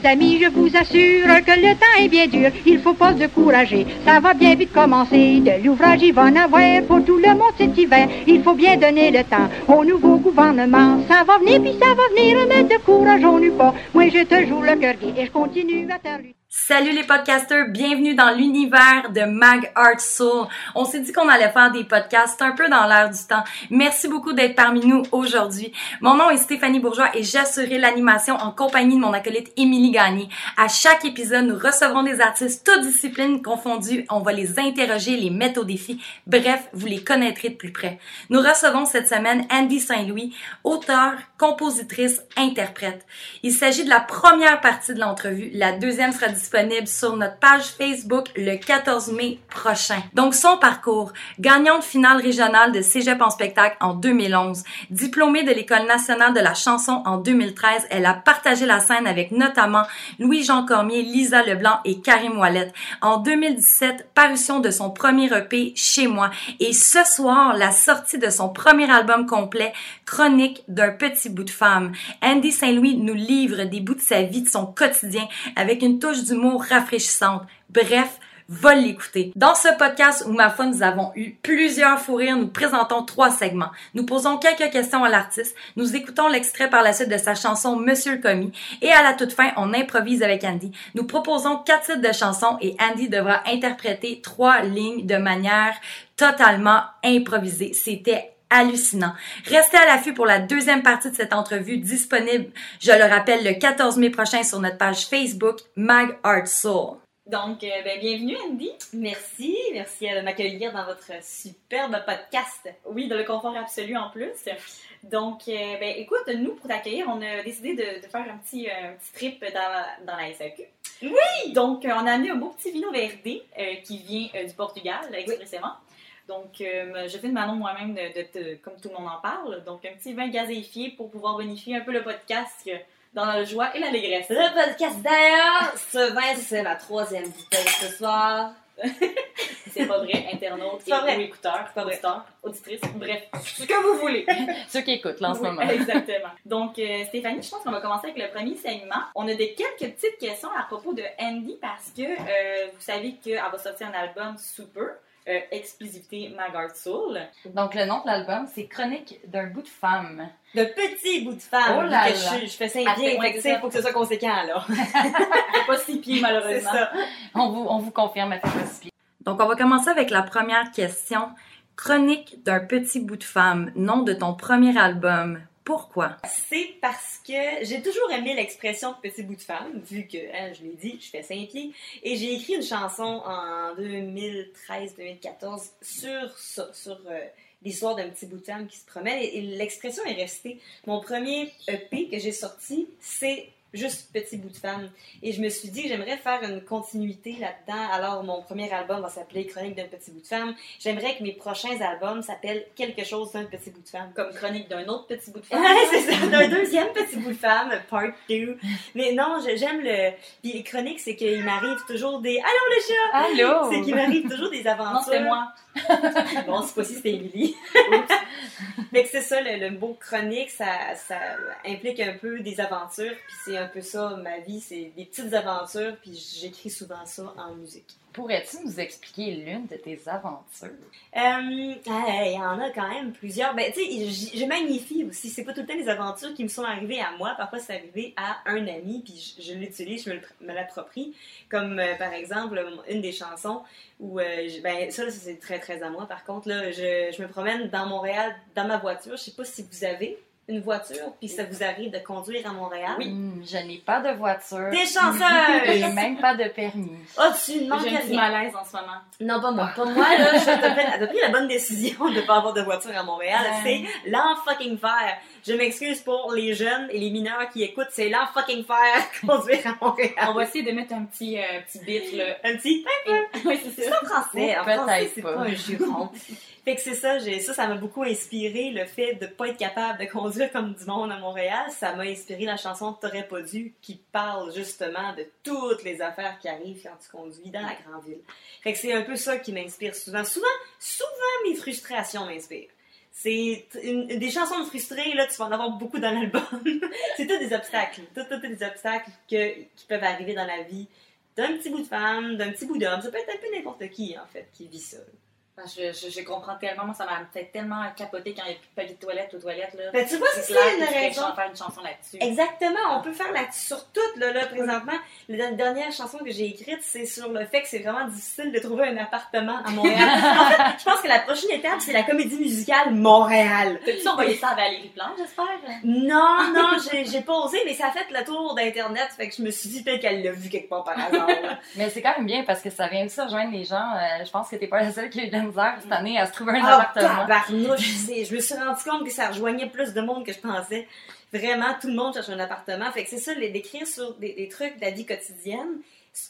Mes amis, je vous assure que le temps est bien dur. Il faut pas se décourager. Ça va bien vite commencer. De l'ouvrage, il va en avoir pour tout le monde cet hiver. Il faut bien donner le temps au nouveau gouvernement. Ça va venir, puis ça va venir. Mais décourageons-nous pas. Moi, j'ai toujours le cœur gai et je continue à lutter. Salut les podcasters, bienvenue dans l'univers de Mag Art Soul. On s'est dit qu'on allait faire des podcasts un peu dans l'air du temps. Merci beaucoup d'être parmi nous aujourd'hui. Mon nom est Stéphanie Bourgeois et j'assurerai l'animation en compagnie de mon acolyte Émilie Gagné. À chaque épisode, nous recevrons des artistes toutes disciplines confondues. On va les interroger, les mettre au défi. Bref, vous les connaîtrez de plus près. Nous recevons cette semaine Andy Saint-Louis, auteur, compositrice, interprète. Il s'agit de la première partie de l'entrevue. La deuxième sera disponible sur notre page Facebook le 14 mai prochain. Donc son parcours, gagnante finale régionale de Cégep en spectacle en 2011, diplômée de l'École nationale de la chanson en 2013, elle a partagé la scène avec notamment Louis-Jean Cormier, Lisa Leblanc et Karim Ouellet. En 2017, parution de son premier EP Chez moi et ce soir, la sortie de son premier album complet, Chronique d'un petit bout de femme. Andy Saint-Louis nous livre des bouts de sa vie, de son quotidien avec une touche d'humour rafraîchissante. Bref, va l'écouter. Dans ce podcast où ma foi nous avons eu plusieurs fous rires, nous présentons trois segments. Nous posons quelques questions à l'artiste, nous écoutons l'extrait par la suite de sa chanson Monsieur le commis et à la toute fin, on improvise avec Andy. Nous proposons quatre titres de chansons et Andy devra interpréter trois lignes de manière totalement improvisée. C'était hallucinant. Restez à l'affût pour la deuxième partie de cette entrevue disponible, je le rappelle, le 14 mai prochain sur notre page Facebook Mag Art Soul. Donc, euh, ben, bienvenue Andy. Merci, merci de m'accueillir dans votre superbe podcast. Oui, dans le confort absolu en plus. Donc, euh, ben, écoute, nous, pour t'accueillir, on a décidé de, de faire un petit, euh, un petit trip dans, dans la SAQ. Oui! Donc, euh, on a amené un beau petit vino euh, qui vient euh, du Portugal, expressément. Donc, euh, je fais de Manon moi-même, de, de- de- comme tout le monde en parle. Donc, un petit vin gazéifié pour pouvoir bonifier un peu le podcast dans la joie et l'allégresse. Le podcast d'ailleurs, ce vin, c'est ma troisième bouteille ce soir. C'est pas vrai, pas et vrai. ou écouteurs, auditeurs, auditrices, bref, ce que vous voulez. Ceux qui écoutent là en ce moment. Exactement. Donc, euh, Stéphanie, je pense qu'on va commencer avec le premier segment. On a des quelques petites questions à propos de Andy parce que euh, vous savez qu'elle va sortir un album super. Euh, exclusivité Magard Soul. Donc le nom de l'album, c'est Chronique d'un bout de femme. De petits bouts de femme. Oh là que là. Je, je fais ça Ah, bien, ça. faut que ce soit conséquent, là. Pas six pieds c'est malheureusement. ça. On vous, on vous confirme, elle fait pas six pieds. Donc on va commencer avec la première question. Chronique d'un petit bout de femme, nom de ton premier album. Pourquoi? C'est parce que j'ai toujours aimé l'expression petit bout de femme, vu que, hein, je l'ai dit, je fais cinq pieds. Et j'ai écrit une chanson en 2013-2014 sur ça, sur euh, l'histoire d'un petit bout de femme qui se promène. Et, et l'expression est restée. Mon premier EP que j'ai sorti, c'est juste petit bout de femme. Et je me suis dit que j'aimerais faire une continuité là-dedans. Alors, mon premier album va s'appeler Chronique d'un petit bout de femme. J'aimerais que mes prochains albums s'appellent quelque chose d'un petit bout de femme. Comme chronique d'un autre petit bout de femme. Ouais, c'est ça, d'un deuxième petit bout de femme, part 2. Mais non, j'aime le. Puis les chroniques, c'est qu'il m'arrive toujours des. Allô le chat! Allô? C'est qu'il m'arrive toujours des aventures. Non, c'était moi. Bon, c'est pas si c'était Émilie. Que c'est ça, le, le mot chronique, ça, ça implique un peu des aventures. Puis c'est un peu ça, ma vie, c'est des petites aventures. Puis j'écris souvent ça en musique. Pourrais-tu nous expliquer l'une de tes aventures? Euh, ah, Il y en a quand même plusieurs. Ben, tu sais, je magnifie aussi. C'est pas tout le temps les aventures qui me sont arrivées à moi. Parfois, c'est arrivé à un ami, puis je, je l'utilise, je me, l'approprie. Comme, euh, par exemple, une des chansons où, euh, je- ben, ça, c'est très, très à moi. Par contre, là, je, je me promène dans Montréal, dans ma voiture. Je sais pas si vous avez une voiture, puis ça vous arrive de conduire à Montréal? Hmm, je n'ai pas de voiture. T'es Et chanceuse! même pas de permis. Oh, tu ne manques J'ai rien. malaise en ce moment. Non, pas moi. Pas moi, là. Je t'as pris, la bonne décision de ne pas avoir de voiture à Montréal. Ouais. C'est l'en-fucking faire. Je m'excuse pour les jeunes et les mineurs qui écoutent. C'est l'en-fucking faire conduire à Montréal. On va essayer de mettre un petit, euh, petit bit, là. Un petit. oui, c'est C'est ça. en français. En français, c'est pas. pas un juron. Fait que c'est ça, ça, ça m'a beaucoup inspiré, le fait de pas être capable de conduire comme du monde à Montréal. Ça m'a inspiré la chanson T'aurais pas dû, qui parle justement de toutes les affaires qui arrivent quand tu conduis dans la grande ville. Fait que c'est un peu ça qui m'inspire souvent. Souvent, souvent mes frustrations m'inspirent. C'est des chansons de frustrés, là, tu vas en avoir beaucoup dans l'album. c'est tout des obstacles. Tout, tout, tout des obstacles que, qui peuvent arriver dans la vie d'un petit bout de femme, d'un petit bout d'homme. Ça peut être un peu n'importe qui, en fait, qui vit ça. Je, je, je comprends tellement, moi ça m'a fait tellement capoter quand il n'y a plus de papier de toilette aux toilettes. Là. Ben, tu vois, c'est ça, une raison. chan- faire une chanson là-dessus. Exactement, on peut faire là sur tout là, là présentement. La dernière chanson que j'ai écrite, c'est sur le fait que c'est vraiment difficile de trouver un appartement à Montréal. en fait, je pense que la prochaine étape, c'est la comédie musicale Montréal. T'as-tu envoyé ça à Valérie Plante, j'espère? Non, non, j'ai j'ai pas osé, mais ça a fait le tour d'Internet, fait que je me suis dit peut-être qu'elle l'a vu quelque part par hasard. là. Mais c'est quand même bien parce que ça vient aussi rejoindre les gens. Euh, je pense que t'es pas la seule qui a eu de la misère cette année à se trouver un Ah, appartement. tabarnouche, je me suis rendu compte que ça rejoignait plus de monde que je pensais. Vraiment, tout le monde cherche un appartement. Fait que c'est ça, les- d'écrire sur des, des trucs de la vie quotidienne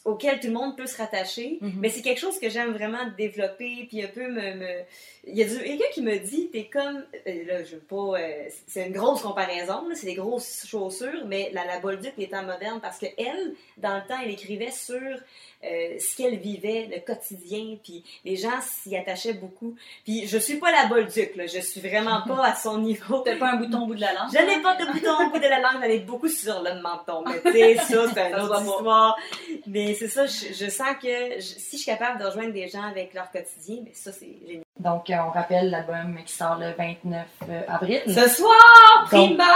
auxquels tout le monde peut se rattacher. Mhm. Mais c'est quelque chose que j'aime vraiment développer, puis un peu me... me- Il y a quelqu'un qui me dit, t'es comme... euh, Là, je veux pas... euh, c'est une grosse comparaison, c'est des grosses chaussures, mais la, la Bolduc est en moderne parce que elle, dans le temps, elle écrivait sur euh, ce qu'elle vivait, le quotidien, puis les gens s'y attachaient beaucoup. Puis je suis pas la Bolduc, là, je suis vraiment pas à son niveau. T'as pas un bouton au bout de la langue? Je n'ai pas de bouton au bout de la langue, j'en ai beaucoup sur le menton. Mais tu sais, ça, c'est se autre histoire. Mais c'est ça, je, je sens que je- si je suis capable de rejoindre des gens avec leur quotidien, mais ça, c'est génial. Donc, euh, on rappelle l'album qui sort le 29 euh, avril. Ce soir, primeur!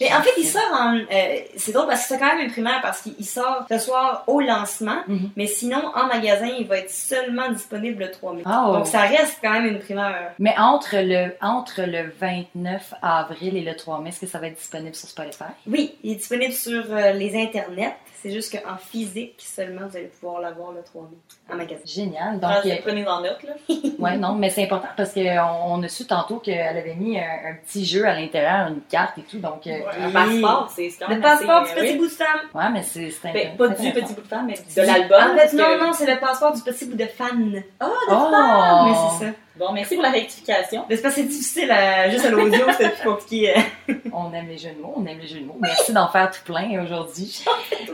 Mais en fait, il sort en. euh, c'est drôle parce que c'est quand même une primaire parce qu'il sort ce soir au lancement, Mhm. mais sinon, en magasin, il va être seulement disponible le 3 mai. Oh. Donc, ça reste quand même une primeur. Mais entre le, entre le 29 avril et le 3 mai, est-ce que ça va être disponible sur Spotify? Oui, il est disponible sur euh, les internets. C'est juste qu'en physique seulement, vous allez pouvoir l'avoir le 3 mai en magasin. Génial. Donc, euh, prenez en note, là. ouais, non, mais c'est important parce qu'on on a su tantôt qu'elle avait mis un, un petit jeu à l'intérieur, une carte et tout. Donc, euh, Un passeport, c'est quand Le même passeport assez, du euh, petit oui. bout de femme. ouais, mais c'est Ben, pas du petit bout de femme, mais de l'album. En fait, non, que- non, c'est le passeport du petit bout de fan. Ah, Oh! Mais c'est ça. Bon, merci pour la rectification. Mais c'est parce que c'est difficile à, juste à l'audio, c'est plus compliqué. euh. On aime les jeux de mots, on aime les jeux de mots. Merci d'en faire tout plein aujourd'hui.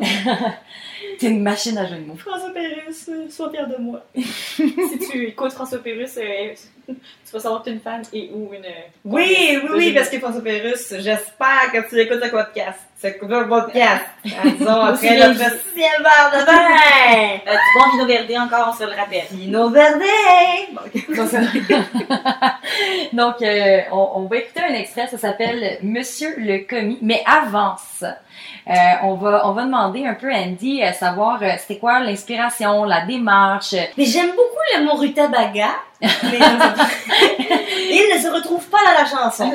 T'es une machine à jeux de mots. François Pérusse, euh, sois fier de moi. si tu écoutes François Pérus, euh, tu vas savoir que t'es une fan et ou une. Oui, oui, oui, parce que François Pérusse, j'espère que tu écoutes ce podcast. Ce podcast. Disons, après notre sixième verre de vin. Euh, du bon vino verdé encore, on se le rappelle. Vino Verde. Donc, euh, on, on va écouter un extrait, ça s'appelle Monsieur le commis. Mais avant ça, euh, on, va, on va demander un peu à Andy à savoir euh, c'était quoi l'inspiration, la démarche. Mais j'aime beaucoup le mot rutabaga. Mais il ne se retrouve pas dans la chanson.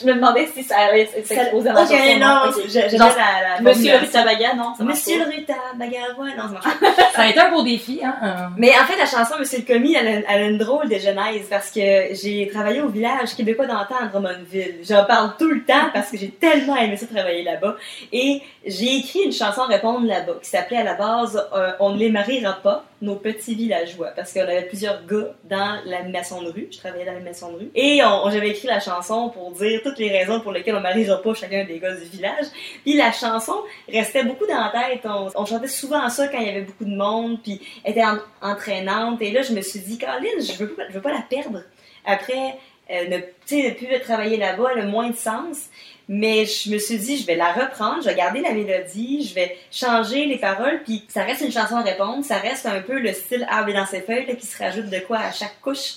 Je me demandais si ça allait s'exposer dans la chanson. non, Ok. j'ai j'ai Genre, la, la Monsieur. Rutabaga, non? Monsieur le rutabaga, ouais, non, ça marche pas. Ça a été un beau défi, hein? Mais en fait, la chanson Monsieur le commis, elle, a- elle a une drôle de genèse parce que j'ai travaillé au village québécois d'antan à Drummondville. J'en parle tout le temps parce que j'ai tellement aimé ça travailler là-bas. Et j'ai écrit une chanson à répondre là-bas qui s'appelait à la base euh, On ne les mariera pas, nos petits villageois. Parce qu'on avait plusieurs gars dans l'animation Je travaillais dans l'animation de rue. Et j'avais écrit la chanson pour dire toutes les raisons pour lesquelles on mariera pas chacun des gars du village. Puis la chanson restait beaucoup dans la tête. On, chantait souvent ça quand il y avait beaucoup de monde. Puis était en- entraînante. Et là, je me suis dit, Caroline, je veux, veux pas la perdre. Après, euh, ne, ne plus travailler là-bas, a moins de sens. Mais je me suis dit, je vais la reprendre, je vais garder la mélodie, je vais changer les paroles, puis ça reste une chanson à répondre, ça reste un peu le style arbre dans ses feuilles, qui se rajoute de quoi à chaque couche.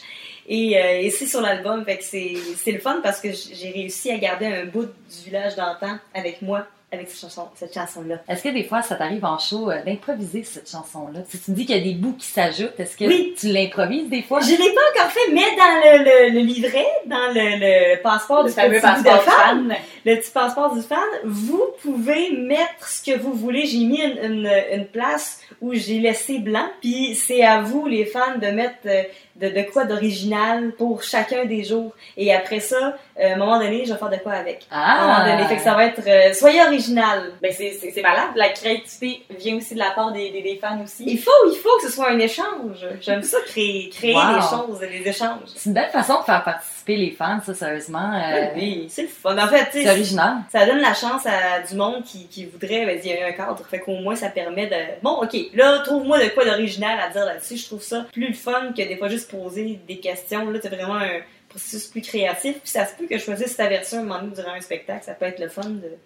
Et, euh, et c'est sur l'album, fait que c'est c'est le fun parce que j'ai réussi à garder un bout du village d'antan avec moi, avec cette chanson, cette chanson-là. Est-ce que des fois, ça t'arrive en show euh, d'improviser cette chanson-là? Si tu me dis qu'il y a des bouts qui s'ajoutent, est-ce que Oui. tu l'improvises des fois? Je l'ai pas encore fait, mais dans le, le- le livret, dans le, le passeport Le du fameux passeport femme, fan. le petit passeport du fan, vous pouvez mettre ce que vous voulez. J'ai mis une, une, une place où j'ai laissé blanc, puis c'est à vous, les fans, de mettre euh, de, de quoi d'original pour chacun des jours. Et après ça, euh, à un moment donné, je vais faire de quoi avec. À un moment Ah! donné, fait que ça va être... euh, soyez original. Ben, c'est- malade. La créativité vient aussi de la part des, des, des fans aussi. Il faut, il faut que ce soit un échange. J'aime ça, créer, créer Wow. des choses, des échanges. C'est une belle façon de faire participer les fans, ça, sérieusement. euh, Oui, c'est le fun. En fait, c'est original. ça donne la chance à du monde qui, qui voudrait, ben, il y a un cadre, fait qu'au moins ça permet de, bon, ok, là, trouve-moi de quoi d'original à dire là-dessus, je trouve ça plus le fun que des fois juste poser des questions, là, c'est vraiment un, processus plus créatif. Puis ça se peut que je choisisse ta version un moment donné durant un spectacle. Ça peut être le fun de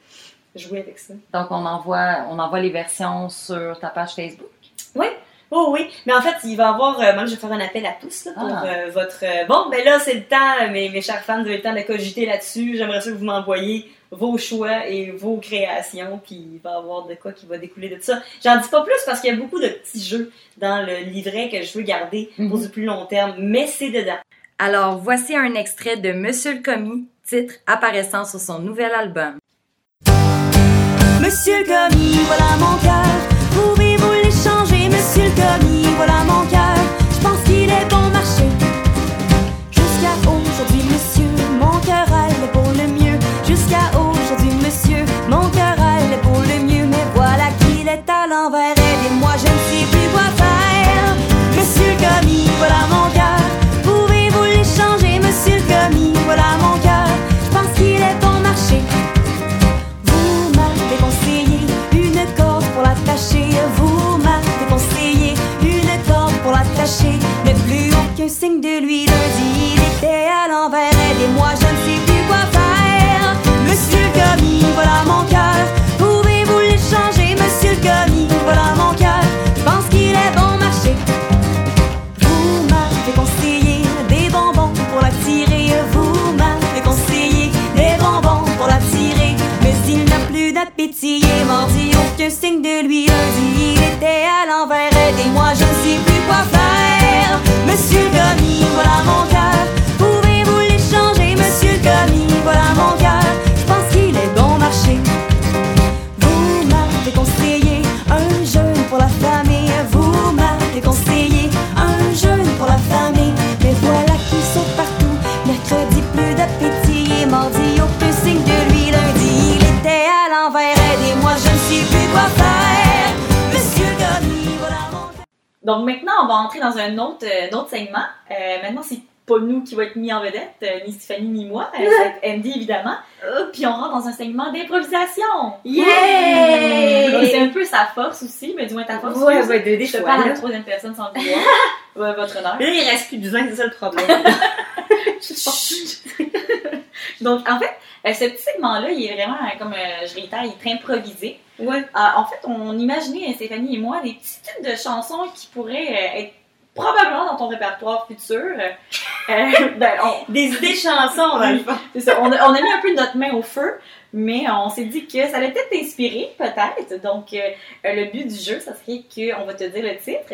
jouer avec ça. Donc, on envoie, on envoie les versions sur ta page Facebook? Oh oui, mais en fait, il va y avoir, euh, moi je vais faire un appel à tous là, pour Ah. euh, votre... euh, bon, ben là, c'est le temps, mes, mes chers fans, vous avez le temps de cogiter là-dessus. J'aimerais ça que vous m'envoyiez vos choix et vos créations, puis il va y avoir de quoi qui va découler de ça. J'en dis pas plus parce qu'il y a beaucoup de petits jeux dans le livret que je veux garder pour Mhm. du plus long terme, mais c'est dedans. Alors, voici un extrait de Monsieur le Commis, titre apparaissant sur son nouvel album. Monsieur le commis, voilà mon cœur. Pouvez-vous l'échanger, monsieur le commis, voilà mon cœur. Donc maintenant, on va entrer dans un autre, euh, un autre segment. Euh, maintenant, c'est pas nous qui va être mis en vedette, euh, ni Stéphanie ni moi. Euh, être Andy, évidemment. Puis on rentre dans un segment d'improvisation. Yeah! Donc, C'est un peu sa force aussi, mais du moins ta force. Ouais, Suze. ouais, de- des Je te parle à la troisième personne sans le vouloir. Ouais, votre honneur. Là, il reste plus de vin, c'est ça le problème. Donc, en fait, euh, ce petit segment-là, il est vraiment, comme je réitère, il est très improvisé. Ouais. Euh, en fait, on imaginait, euh, Stéphanie et moi, des petits types de chansons qui pourraient euh, être probablement dans ton répertoire futur. Euh, euh, ben, on- Des idées de chansons, dans le fond. c'est ça, on, a, on a mis un peu notre main au feu, mais on s'est dit que ça allait peut-être t'inspirer, peut-être. Donc, euh, le but du jeu, ça serait qu'on va te dire le titre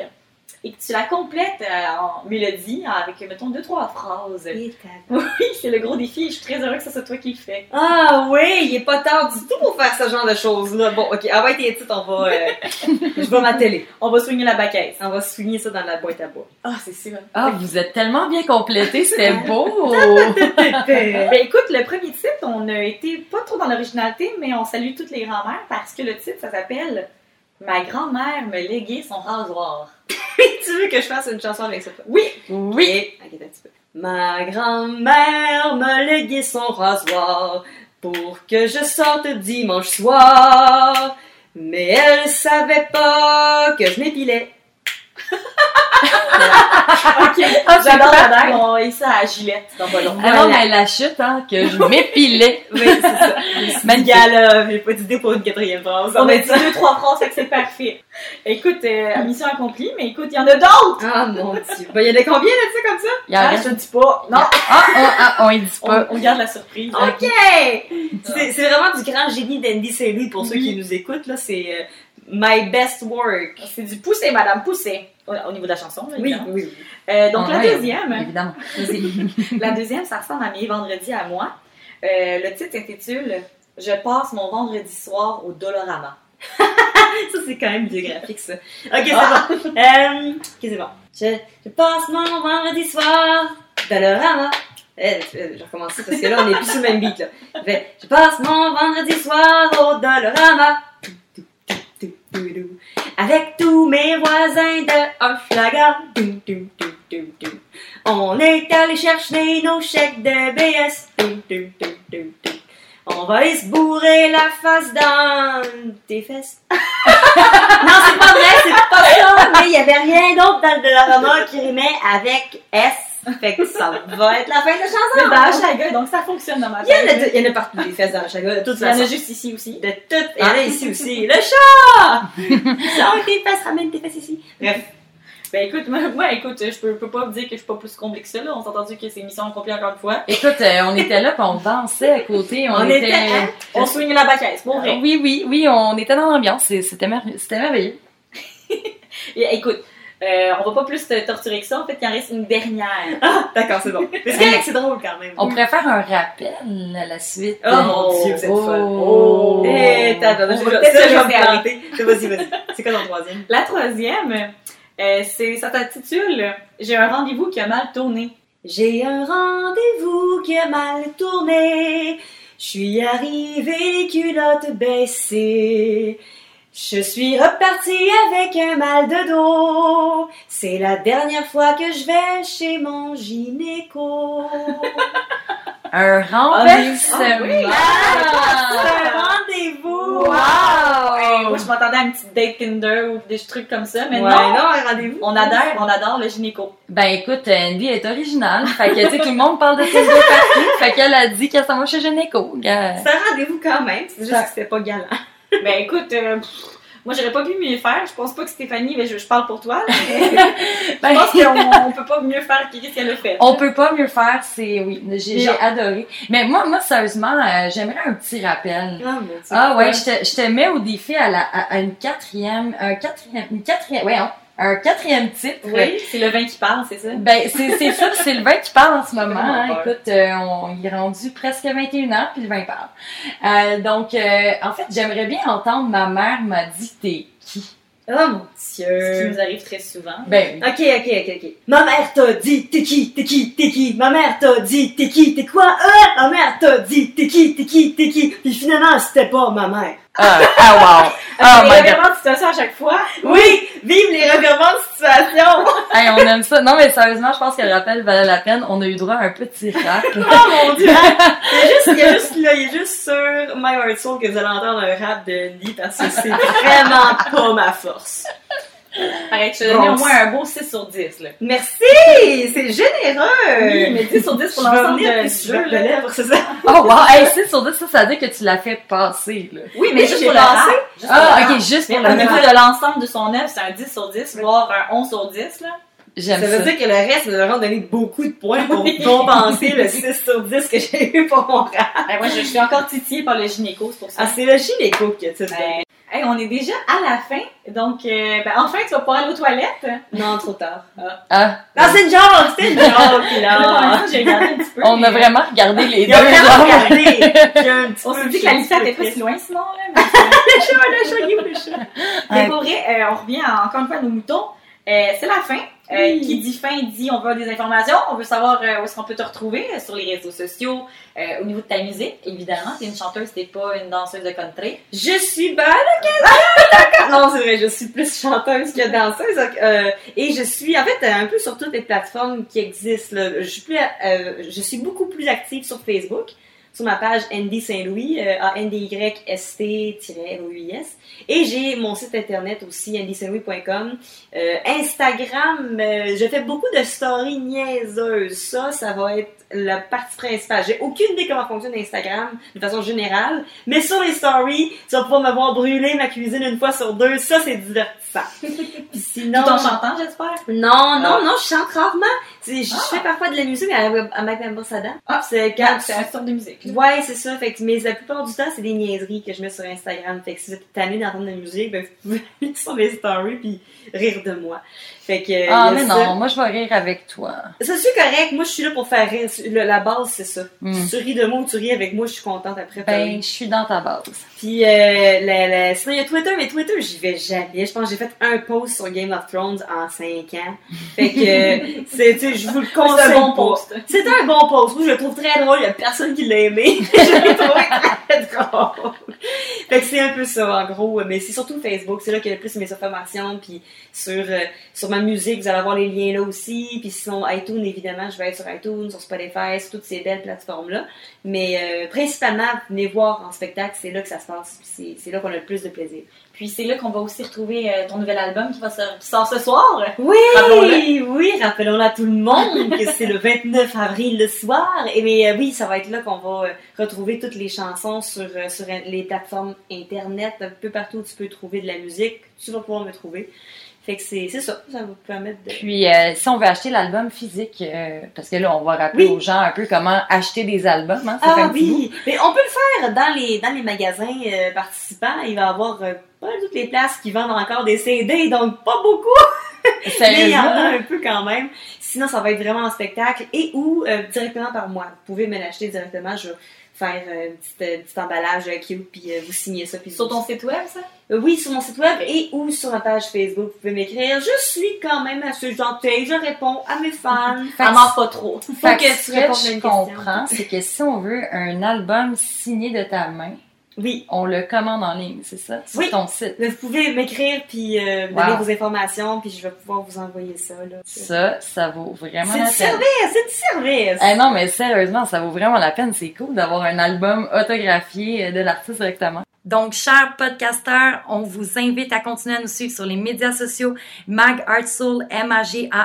et que tu la complètes euh, en mélodie avec, mettons, deux, trois phrases. Oui, c'est le gros défi je suis très heureuse que ce soit toi qui le fais. Ah oui, il est pas tard du tout pour faire ce genre de choses-là. Bon, ok, envoie tes titres, on va... euh, je vais ma télé. On va soigner la baquette. On va souligner ça dans la boîte à bois. Ah, c'est sûr. Ah, vous êtes tellement bien complété, c'était beau! Ben écoute, le premier titre, on a été pas trop dans l'originalité, mais on salue toutes les grand-mères parce que le titre, ça s'appelle Ma grand-mère me léguait son rasoir. tu veux que je fasse une chanson avec ça? Oui, Oui! Ok, un petit peu. Ma grand-mère m'a légué son rasoir pour que je sorte dimanche soir. Mais elle savait pas que je m'épilais. Ok. Ah, c'est J'adore la blague. On va ça à Gillette dans pas long. Ah non, mais la chute, hein, que je m'épilais. Oui, c'est ça. Là, j'ai pas d'idée pour une quatrième phrase. On a dit deux, trois phrases, fait que c'est parfait. Écoute, euh, mission accomplie, mais écoute, il y en a d'autres! Ah mon dieu. Ben, il y en a combien de ça comme ça? Il y en Ah, je te dis pas. Non, Ah, ah, ah, on y dit on, pas. on garde la surprise. Ok! C'est vraiment du grand génie d'Andy Saint-Louis pour ceux qui nous écoutent. là. C'est euh, My Best Work. C'est du poussé, madame, poussé. Au, au niveau de la chanson, là, Oui, oui. Euh, donc, Ah, la ouais, deuxième. Évidemment. La deuxième, ça ressemble à mes vendredis à moi. Euh, le titre s'intitule Je passe mon vendredi soir au Dolorama. Ça, c'est quand même biographique, ça. Ok, c'est bon. Euh, ok, c'est bon. Je, je passe mon vendredi soir dans le rama. Eh, je recommencer parce que là, on est plus sur le même beat, là. Je fais, je passe mon vendredi soir au Dolorama. Avec tous mes voisins de Hochelaga. On est allé chercher nos chèques de BS. On va aller se bourrer la face dans tes fesses. non, c'est pas vrai, c'est pas ça. Mais il y avait rien d'autre dans le Dolorama qui rimait avec S. Fait que ça va être la fin de la Mais chanson. dans Hochelaga, donc ça fonctionne dans ma Il y en a, tête. de- il y en a partout des fesses dans Hochelaga, de toute Il y en a façon. juste ici aussi. De toutes. Il y en a ici aussi. Le chat! Sors tes fesses, ramène tes fesses ici. Bref. Ben écoute, moi, moi, écoute, je peux, peux pas vous dire que je suis pas plus comblée que ça, là. On s'est entendu que c'est mission accomplie encore une fois. Écoute, euh, on était là, puis on dansait à côté. On, On était, hein? On swing la baquette, pour vrai. Oui, oui, oui, on était dans l'ambiance. C'était merveilleux. C'était merveilleux. Et, écoute, euh, on va pas plus te torturer que ça. En fait, il en reste une dernière. Ah, d'accord, c'est bon. Mais c'est correct, c'est drôle quand même. On pourrait faire un rappel à la suite. Oh mon dieu, vous êtes folle. Oh. Eh, On je va vais- peut-être me planter. Vas-y, vas-y. C'est quoi ton troisième? La troisième, euh, c'est, ça s'intitule J'ai un rendez-vous qui a mal tourné. J'ai un rendez-vous qui a mal tourné. Je suis arrivée les culottes baissées. Je suis repartie avec un mal de dos. C'est la dernière fois que je vais chez mon gynéco. Un renversement. Ah oui. C'est un rendez-vous! Hey, moi, je m'attendais à une petite date Tinder ou des trucs comme ça, mais Ouais, non. non, un rendez-vous. On adore, on adore le gynéco. Ben écoute, Andy est originale. Fait que tu sais, tout le monde parle de Tinder partout. Fait qu'elle a dit qu'elle s'en va chez Gynéco. C'est un rendez-vous quand même. C'est juste Ça- que c'était pas galant. Ben écoute, euh, pff, moi j'aurais pas pu mieux faire. Je pense pas que Stéphanie, mais je, je parle pour toi. là, mais Ben, je pense qu'on on peut pas mieux faire que ce qu'elle a fait. On peut pas mieux faire, c'est oui, j'ai adoré. Mais moi, moi sérieusement, euh, j'aimerais un petit rappel. Ah. Ah ouais, je te, je te mets au défi à, la, à, à une quatrième, un quatrième, une quatrième, ouais, hein, un quatrième titre. Oui, c'est le vin qui parle, c'est ça? Ben, c'est c'est ça, c'est le vin qui parle en ce moment. hein. Écoute, euh, on il est rendu presque 21h, puis le vin parle. Euh, donc, euh, en fait, j'aimerais bien entendre ma mère m'a dit t'es qui. Oh mon Ce qui dieu. nous arrive très souvent. Ben, Ok, ok, ok, ok. Ma mère t'a dit t'es qui, t'es qui, t'es qui. Ma mère t'a dit t'es qui, t'es quoi? Ah, ma mère t'a dit t'es qui, t'es qui, t'es qui. Puis finalement, c'était pas ma mère. Ah, ah wow. Oh god. vraiment de situation à chaque fois. Oui, vive les revirements de situation. Hey, on aime ça. Non, mais sérieusement, je pense que le rappel valait la peine. On a eu droit à un petit rap. Oh mon dieu. Il y a juste, il y a juste là, il y a juste sur My Heart Soul que vous allez entendre un rap de Andy parce que c'est vraiment pas ma force. Pareil, je te donnais Bon, au moins un beau 6 sur 10. Là. Merci, c'est généreux. Oui, mais 10 sur 10 pour Je l'ensemble de jeu. lèvres, c'est ça. Oh wow. Hey, 6 sur 10, ça, ça veut dire que tu l'as fait passer, là. Oui, mais Oui, juste pour le pensé. rap. Juste pour Ah, le ok, juste Mais pour au le niveau rap. de l'ensemble de son œuvre, c'est un 10 sur 10, voire un 11 sur 10. Là. J'aime Ça ça. veut dire que le reste, ça leur donner beaucoup de points pour Oui. compenser le 6 sur 10 que j'ai eu pour mon rap. Ben, moi, je, je suis encore titillée par le gynéco, c'est pour ça. Ah, c'est le gynéco qui a tout Ben, hey, on est déjà à la fin, donc euh, ben, enfin, tu vas pouvoir aller aux toilettes. Non, trop tard. Ah, Non, c'est une joke! C'était une joke, Pour là! j'ai regardé un petit peu. on a vraiment regardé les deux. a vraiment regardé! On s'est dit que la chaud, lissette un était peu pas si loin sinon. Là, mais- Le chat, le chat, il est où, le chat? Mais Ouais. pour vrai, euh, on revient encore une fois à nos moutons. Euh, c'est la fin. Euh, Oui. Qui dit fin dit on veut des informations. On veut savoir euh, où est-ce qu'on peut te retrouver sur les réseaux sociaux, euh, au niveau de ta musique. Évidemment, t'es une chanteuse, t'es pas une danseuse de country. Je suis belle, ok? Non, c'est vrai, je suis plus chanteuse que danseuse. euh, et je suis, en fait, un peu sur toutes les plateformes qui existent. Là. Je, suis plus, euh, je suis beaucoup plus active sur Facebook, sur ma page Andy Saint-Louis, euh, A-N-D-Y-S-T-L-O-U-I-S. Et j'ai mon site internet aussi, andysaintlouis.com. Euh, Instagram, euh, je fais beaucoup de stories niaiseuses. Ça, ça va être la partie principale. J'ai aucune idée comment fonctionne Instagram de façon générale, mais sur les stories, tu vas pouvoir me voir brûler ma cuisine une fois sur deux. Ça, c'est divertissant. Puis sinon... Tout en chantant, j'espère? Non, non, Ah. non, je chante rarement. Je, Ah. fais parfois de la musique à, à Mike Ambassador. Ah. c'est quand C'est un sorte de musique. Ouais, c'est ça. Fait que, mais la plupart du temps, c'est des niaiseries que je mets sur Instagram. Fait que si vous êtes tanné d'entendre de la musique, ben, vous pouvez aller sur mes stories puis rire de moi. Fait que, Ah, mais ça. non, moi je vais rire avec toi. Ça, c'est correct. Moi, je suis là pour faire rire. La base, c'est ça. Hmm. Tu ris de moi ou tu ris avec moi, je suis contente après. Ben, je suis dans ta base. Puis, euh, la- la- sinon, il y a Twitter, mais Twitter, j'y vais jamais. Je pense que j'ai fait un post sur Game of Thrones en 5 ans. Fait que, c'est, tu sais, je vous le conseille. C'est un bon post. C'est un bon post. Moi, je le trouve très drôle. Il y a personne qui l'a aimé. je l'ai trouvé très drôle. Fait que c'est un peu ça, en gros. Mais c'est surtout Facebook. C'est là qu'il y a le plus mes informations. Puis sur, euh, sur ma musique, vous allez avoir les liens là aussi. Puis sinon, iTunes, évidemment, je vais être sur iTunes, sur Spotify, sur toutes ces belles plateformes-là. Mais euh, principalement, venez voir en spectacle. C'est là que ça se passe. Puis C'est, là qu'on a le plus de plaisir. Puis c'est là qu'on va aussi retrouver euh, ton nouvel album qui va se, qui sort ce soir. Oui, oui, rappelons-le à tout le monde que c'est le 29 avril le soir. Et mais euh, oui, ça va être là qu'on va retrouver toutes les chansons sur, euh, sur les plateformes internet, un peu partout où tu peux trouver de la musique, tu vas pouvoir me trouver. Fait que c'est ça, ça va vous permettre de... Puis, euh, si on veut acheter l'album physique, euh, parce que là, on va rappeler Oui. aux gens un peu comment acheter des albums. Hein, Ah oui, mais on peut le faire dans les dans les magasins euh, participants. Il va y avoir pas toutes les places qui vendent encore des CD, donc pas beaucoup. Mais il y en a un peu quand même. Sinon, ça va être vraiment en spectacle et ou directement par moi. Vous pouvez me l'acheter directement. Je faire euh, un petit, euh, petit emballage cute puis euh, vous signez ça. Puis Sur ton site web, ça? Oui, sur mon site web et ou sur ma page Facebook. Vous pouvez m'écrire. Je suis quand même assez gentille. Je réponds à mes fans. Que- manque pas trop. Faut que tu répondes que à je une question. comprends, c'est que si on veut un album signé de ta main, Oui. on le commande en ligne, c'est ça? Sur Oui. ton site. Mais Vous pouvez m'écrire puis euh, Wow. donner vos informations puis je vais pouvoir vous envoyer ça. Là. Ça, ça vaut vraiment C'est la du peine. service, c'est du service. Eh non, mais sérieusement, ça vaut vraiment la peine. C'est cool d'avoir un album autographié de l'artiste directement. Donc, chers podcasteurs, on vous invite à continuer à nous suivre sur les médias sociaux Mag Art Soul, M-A-G-A-R-T-S-O-U-L,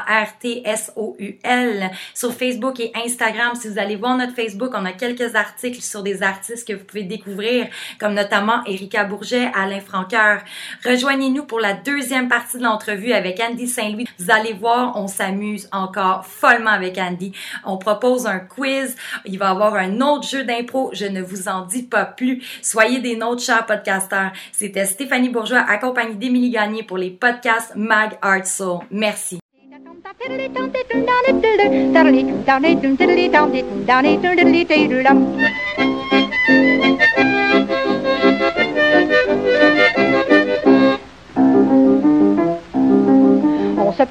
sur Facebook et Instagram. Si vous allez voir notre Facebook, on a quelques articles sur des artistes que vous pouvez découvrir, comme notamment Erika Bourget, Alain Franqueur. Rejoignez-nous pour la deuxième partie de l'entrevue avec Andy Saint-Louis. Vous allez voir, on s'amuse encore follement avec Andy. On propose un quiz. Il va y avoir un autre jeu d'impro. Je ne vous en dis pas plus. Soyez des nôtres, chers podcasteurs. C'était Stéphanie Bourgeois, accompagnée d'Émilie Gagné pour les podcasts Mag Art Soul. Merci.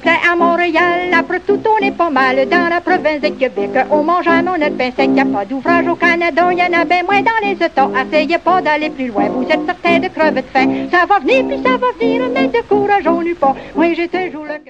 Se à Montréal, après tout on est pas mal dans la province de Québec. On mange à notre pain sec, y a pas d'ouvrage au Canada, y en a bien moins dans les États. Essayez pas d'aller plus loin, vous êtes certain de crever de faim. Ça va venir, puis ça va venir, mais de courage on n'eut pas. Moi j'étais jour le.